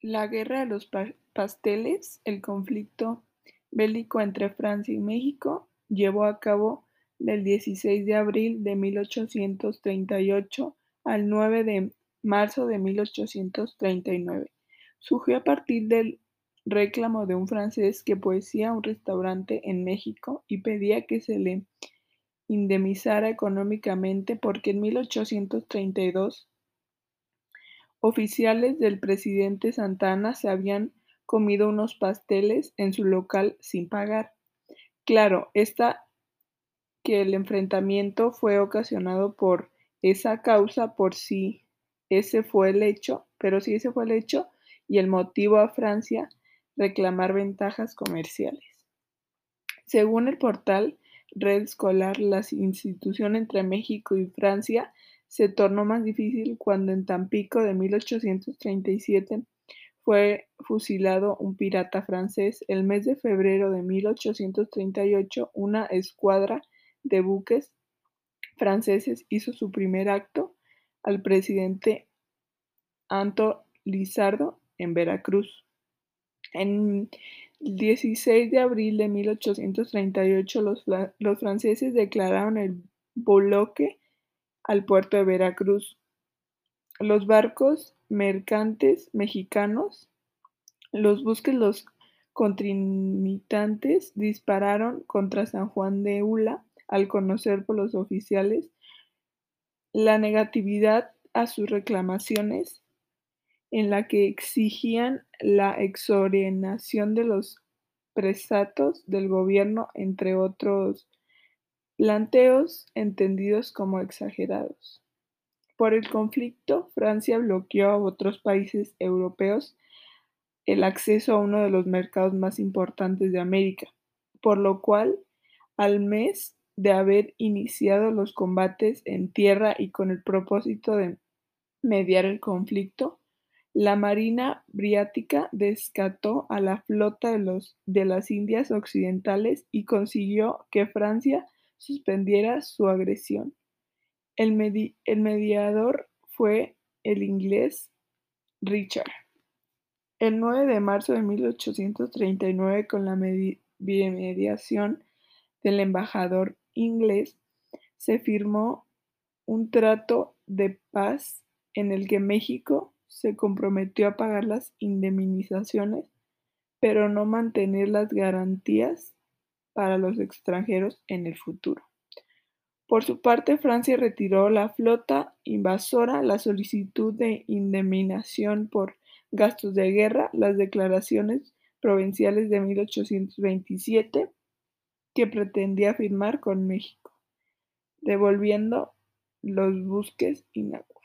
La Guerra de los Pasteles, el conflicto bélico entre Francia y México, llevó a cabo del 16 de abril de 1838 al 9 de marzo de 1839. Surgió a partir del reclamo de un francés que poseía un restaurante en México y pedía que se le indemnizara económicamente porque en 1832 oficiales del presidente Santana se habían comido unos pasteles en su local sin pagar. Claro, está que el enfrentamiento fue ocasionado por esa causa por si ese fue el hecho, pero si ese fue el hecho y el motivo a Francia reclamar ventajas comerciales. Según el portal Red Escolar, la institución entre México y Francia se tornó más difícil cuando en Tampico de 1837 fue fusilado un pirata francés. El mes de febrero de 1838, una escuadra de buques franceses hizo su primer acto al presidente Anto Lizardo en Veracruz. En el 16 de abril de 1838 los, los franceses declararon el bloque al puerto de Veracruz. Los barcos mercantes mexicanos, los buques, los contrincantes dispararon contra San Juan de Ula al conocer por los oficiales la negatividad a sus reclamaciones en la que exigían la exoneración de los presatos del gobierno, entre otros planteos entendidos como exagerados. Por el conflicto, Francia bloqueó a otros países europeos el acceso a uno de los mercados más importantes de América, por lo cual, al mes de haber iniciado los combates en tierra y con el propósito de mediar el conflicto, la Marina Británica descató a la flota de, de las Indias Occidentales y consiguió que Francia suspendiera su agresión. El, mediador fue el inglés Richard. El 9 de marzo de 1839, con la mediación del embajador inglés, se firmó un trato de paz en el que México se comprometió a pagar las indemnizaciones, pero no mantener las garantías para los extranjeros en el futuro. Por su parte, Francia retiró la flota invasora, la solicitud de indemnización por gastos de guerra, las declaraciones provinciales de 1827 que pretendía firmar con México, devolviendo los buques inactivos.